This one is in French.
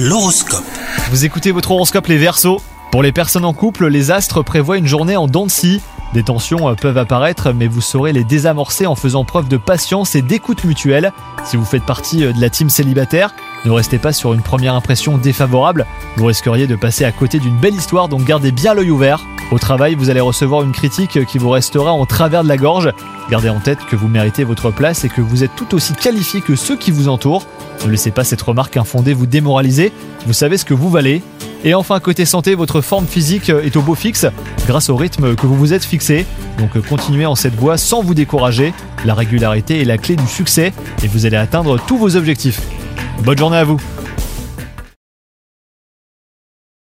L'horoscope. Vous écoutez votre horoscope les Verseaux. Pour les personnes en couple, les astres prévoient une journée en dents de scie. Des tensions euh, peuvent apparaître, mais vous saurez les désamorcer en faisant preuve de patience et d'écoute mutuelle. Si vous faites partie euh, de la team célibataire, ne restez pas sur une première impression défavorable. Vous risqueriez de passer à côté d'une belle histoire, donc gardez bien l'œil ouvert. Au travail, vous allez recevoir une critique qui vous restera en travers de la gorge. Gardez en tête que vous méritez votre place et que vous êtes tout aussi qualifié que ceux qui vous entourent. Ne laissez pas cette remarque infondée vous démoraliser. Vous savez ce que vous valez. Et enfin, côté santé, votre forme physique est au beau fixe grâce au rythme que vous vous êtes fixé. Donc continuez en cette voie sans vous décourager. La régularité est la clé du succès et vous allez atteindre tous vos objectifs. Bonne journée à vous